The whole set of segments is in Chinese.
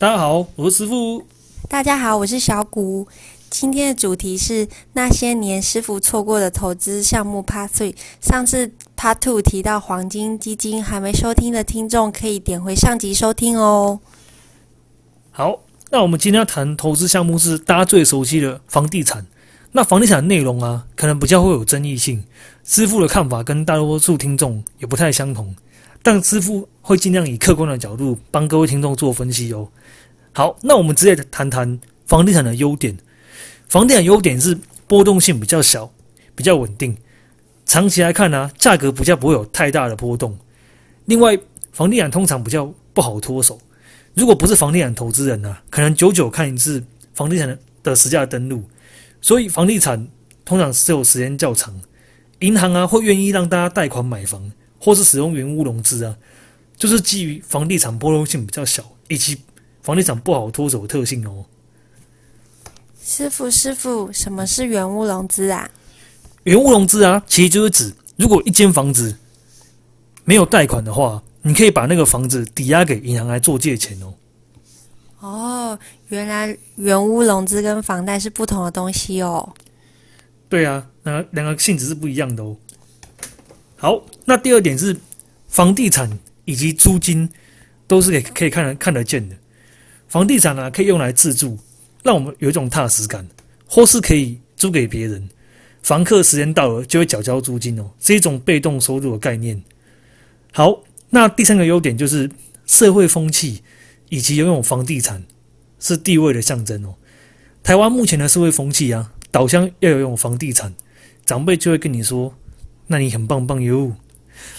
大家好，我是师傅。大家好，我是小谷。今天的主题是那些年师傅错过的投资项目 Part Three。上次 Part Two 提到黄金基金，还没收听的听众可以点回上集收听哦。好，那我们今天要谈投资项目是大家最熟悉的房地产。那房地产内容啊，可能比较会有争议性。师傅的看法跟大多数听众也不太相同，但师傅会尽量以客观的角度帮各位听众做分析哦。好，那我们直接谈谈房地产的优点。房地产优点是波动性比较小，比较稳定。长期来看呢，价格比较不会有太大的波动。另外，房地产通常比较不好脱手。如果不是房地产投资人呢，可能久久看一次房地产的实价登录。所以房地产通常持有时间较长，银行啊会愿意让大家贷款买房，或是使用原屋融资啊，就是基于房地产波动性比较小，以及房地产不好脱手的特性哦。师傅，师傅，什么是原屋融资啊？原屋融资啊，其实就是指如果一间房子没有贷款的话，你可以把那个房子抵押给银行来做借钱哦。哦，原来原屋融资跟房贷是不同的东西哦。对啊，那两个性质是不一样的哦。好，那第二点是房地产以及租金都是可以可以看得看得见的。房地产呢可以用来自住，让我们有一种踏实感，或是可以租给别人，房客时间到了就会缴交租金哦，是一种被动收入的概念。好，那第三个优点就是社会风气。以及拥有房地产是地位的象征哦。台湾目前的社会风气啊，导向要拥有房地产，长辈就会跟你说：“那你很棒棒哟。”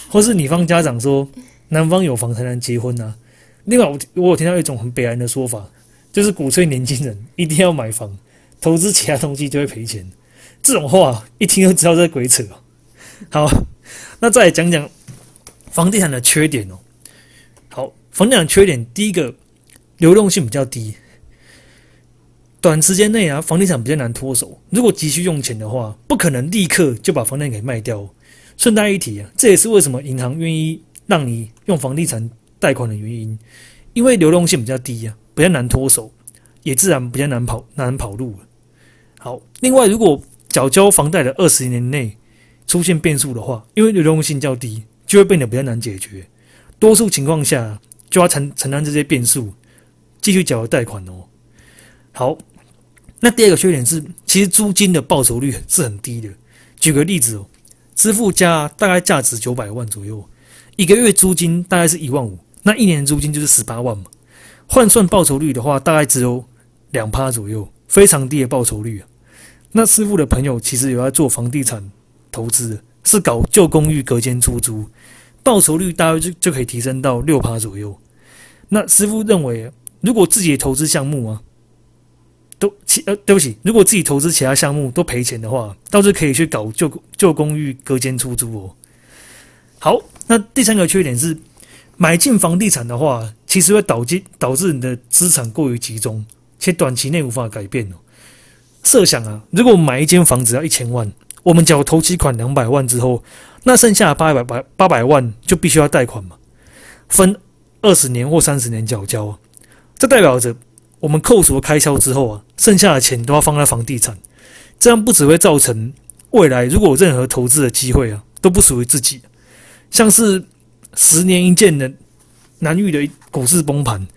或是女方家长说：“男方有房才能结婚呐。”另外，我我有听到一种很悲哀的说法，就是鼓吹年轻人一定要买房，投资其他东西就会赔钱。这种话一听就知道在鬼扯。好，那再来讲讲房地产的缺点哦。好，房地产缺点第一个。流动性比较低，短时间内啊，房地产比较难脱手。如果急需用钱的话，不可能立刻就把房产给卖掉。顺带一提啊，这也是为什么银行愿意让你用房地产贷款的原因，因为流动性比较低啊，比较难脱手，也自然比较难跑难跑路好，另外如果缴交房贷的二十年内出现变数的话，因为流动性较低，就会变得比较难解决。多数情况下就要承承担这些变数。继续缴贷款哦。好，那第二个缺点是，其实租金的报酬率是很低的。举个例子哦，支付价大概价值九百万左右，一个月租金大概是一万五，那一年租金就是十八万嘛。换算报酬率的话，大概只有两趴左右，非常低的报酬率啊。那师傅的朋友其实有在做房地产投资，是搞旧公寓隔间出租，报酬率大概就就可以提升到六趴左右。那师傅认为。如果自己的投资项目啊，都其呃对不起，如果自己投资其他项目都赔钱的话，倒是可以去搞旧旧公寓隔间出租哦。好，那第三个缺点是，买进房地产的话，其实会导致导致你的资产过于集中，且短期内无法改变哦。设想啊，如果买一间房子要一千万，我们缴头期款两百万之后，那剩下的八百八八百万就必须要贷款嘛，分二十年或三十年缴交啊。这代表着我们扣除了开销之后啊，剩下的钱都要放在房地产，这样不只会造成未来如果有任何投资的机会啊，都不属于自己，像是十年一见的难遇的股市崩盘，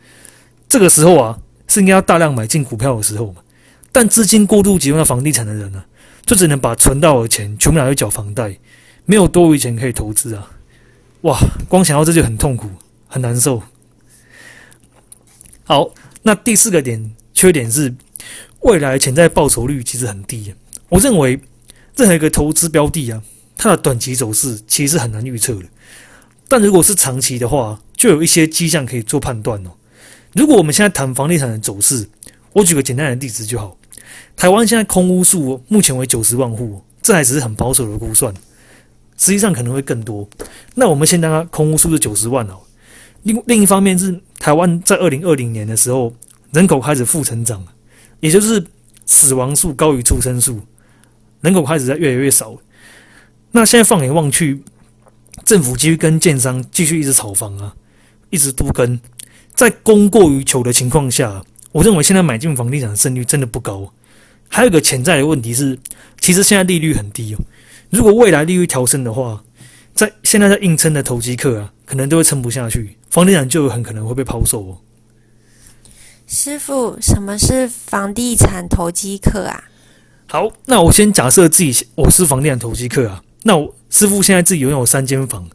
这个时候啊是应该要大量买进股票的时候嘛，但资金过度集中在房地产的人呢，就只能把存到的钱全部拿去缴房贷，没有多余钱可以投资啊，哇，光想到这就很痛苦，很难受。好，那第四个点缺点是，未来潜在报酬率其实很低。我认为任何一个投资标的啊，它的短期走势其实很难预测的。但如果是长期的话，就有一些迹象可以做判断哦。如果我们现在谈房地产的走势，我举个简单的例子就好。台湾现在空屋数目前为九十万户，这还只是很保守的估算，实际上可能会更多。那我们先当它空屋数是九十万哦。另另一方面是台湾在二零二零年的时候，人口开始负成长，也就是死亡数高于出生数，人口开始在越来越少。那现在放眼望去，政府继续跟建商继续一直炒房啊，一直都跟，在供过于求的情况下，我认为现在买进房地产的胜率真的不高。还有一个潜在的问题是，其实现在利率很低哦。如果未来利率调升的话，在现在在硬撑的投机客啊，可能都会撑不下去，房地产就很可能会被抛售哦。师傅，什么是房地产投机客啊？好，那我先假设自己我是房地产投机客啊。那我师傅现在自己拥有三间房，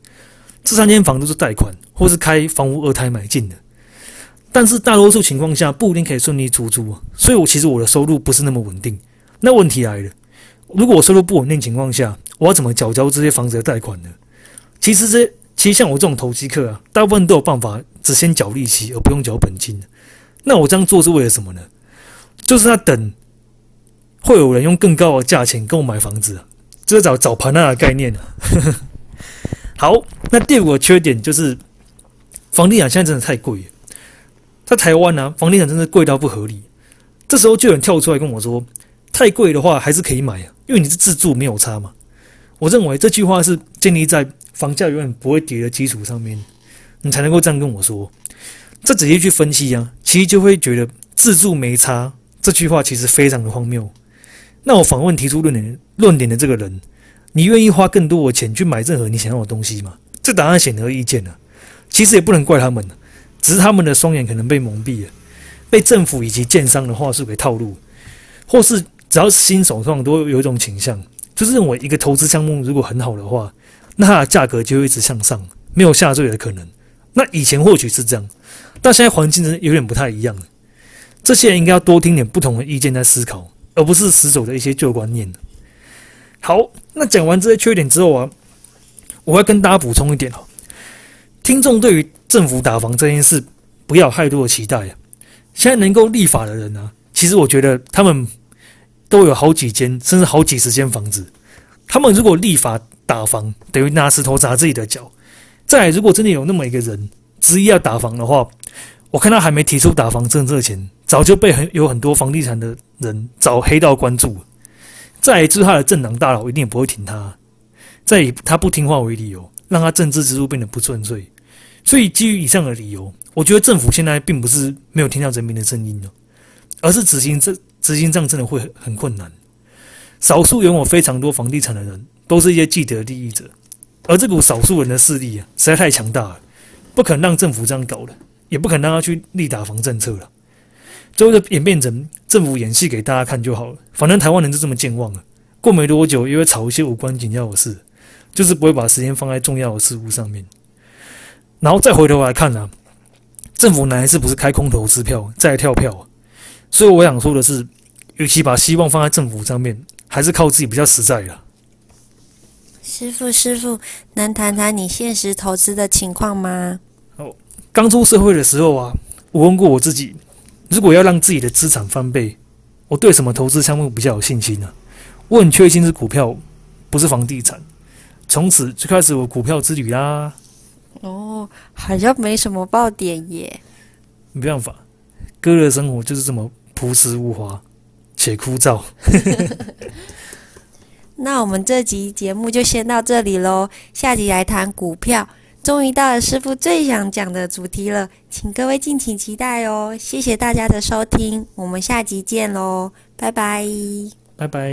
这三间房都是贷款或是开房屋二胎买进的，但是大多数情况下不一定可以顺利出租啊。所以，我其实我的收入不是那么稳定。那问题来了，如果我收入不稳定情况下，我要怎么缴交这些房子的贷款呢？其实这其实像我这种投机客啊，大部分都有办法只先缴利息而不用缴本金。那我这样做是为了什么呢？就是在等会有人用更高的价钱跟我买房子，这是找找盘那的概念啊。好，那第五个缺点就是房地产现在真的太贵了，在台湾呢，房地产真的贵到不合理。这时候就有人跳出来跟我说，太贵的话还是可以买啊，因为你是自住没有差嘛。我认为这句话是建立在房价永远不会跌的基础上面，你才能够这样跟我说。再仔细去分析啊，其实就会觉得自住没差这句话其实非常的荒谬。那我访问提出论点论点的这个人，你愿意花更多的钱去买任何你想要的东西吗？这答案显而易见了。其实也不能怪他们，只是他们的双眼可能被蒙蔽了，被政府以及建商的话术给套路，或是只要是新手上都有一种倾向。就是认为一个投资项目如果很好的话，那它的价格就会一直向上，没有下坠的可能。那以前或许是这样，但现在环境真的有点不太一样了。这些人应该要多听点不同的意见再思考，而不是死守的一些旧观念。好，那讲完这些缺点之后啊，我要跟大家补充一点哦，听众对于政府打房这件事不要太多的期待啊。现在能够立法的人呢，其实我觉得他们。都有好几间，甚至好几十间房子。他们如果立法打房，等于拿石头砸自己的脚。再，如果真的有那么一个人执意要打房的话，我看他还没提出打房政策前，早就被很有很多房地产的人找黑道关注。再，就是他的政党大佬一定也不会挺他。再以他不听话为理由，让他政治之路变得不顺遂。所以，基于以上的理由，我觉得政府现在并不是没有听到人民的声音了，而是执行这。执行上真的会很困难。少数拥有非常多房地产的人，都是一些既得利益者，而这股少数人的势力啊，实在太强大了，不肯让政府这样搞了，也不肯让他去立打房政策了。最后就演变成政府演戏给大家看就好了。反正台湾人就这么健忘了，过没多久又会炒一些无关紧要的事，就是不会把时间放在重要的事物上面。然后再回头来看呢，政府哪一次不是开空头支票再跳票啊？所以我想说的是，与其把希望放在政府上面，还是靠自己比较实在了。师傅，师傅，能谈谈你现实投资的情况吗？哦，刚出社会的时候啊，我问过我自己，如果要让自己的资产翻倍，我对什么投资项目比较有信心呢？我很确信是股票，不是房地产。从此就开始我股票之旅啦。哦，好像没什么爆点耶。没办法，哥的生活就是这么。朴实无华且枯燥。那我们这集节目就先到这里喽，下集来谈股票。终于到了师傅最想讲的主题了，请各位敬请期待哦！谢谢大家的收听，我们下集见喽，拜拜，拜拜。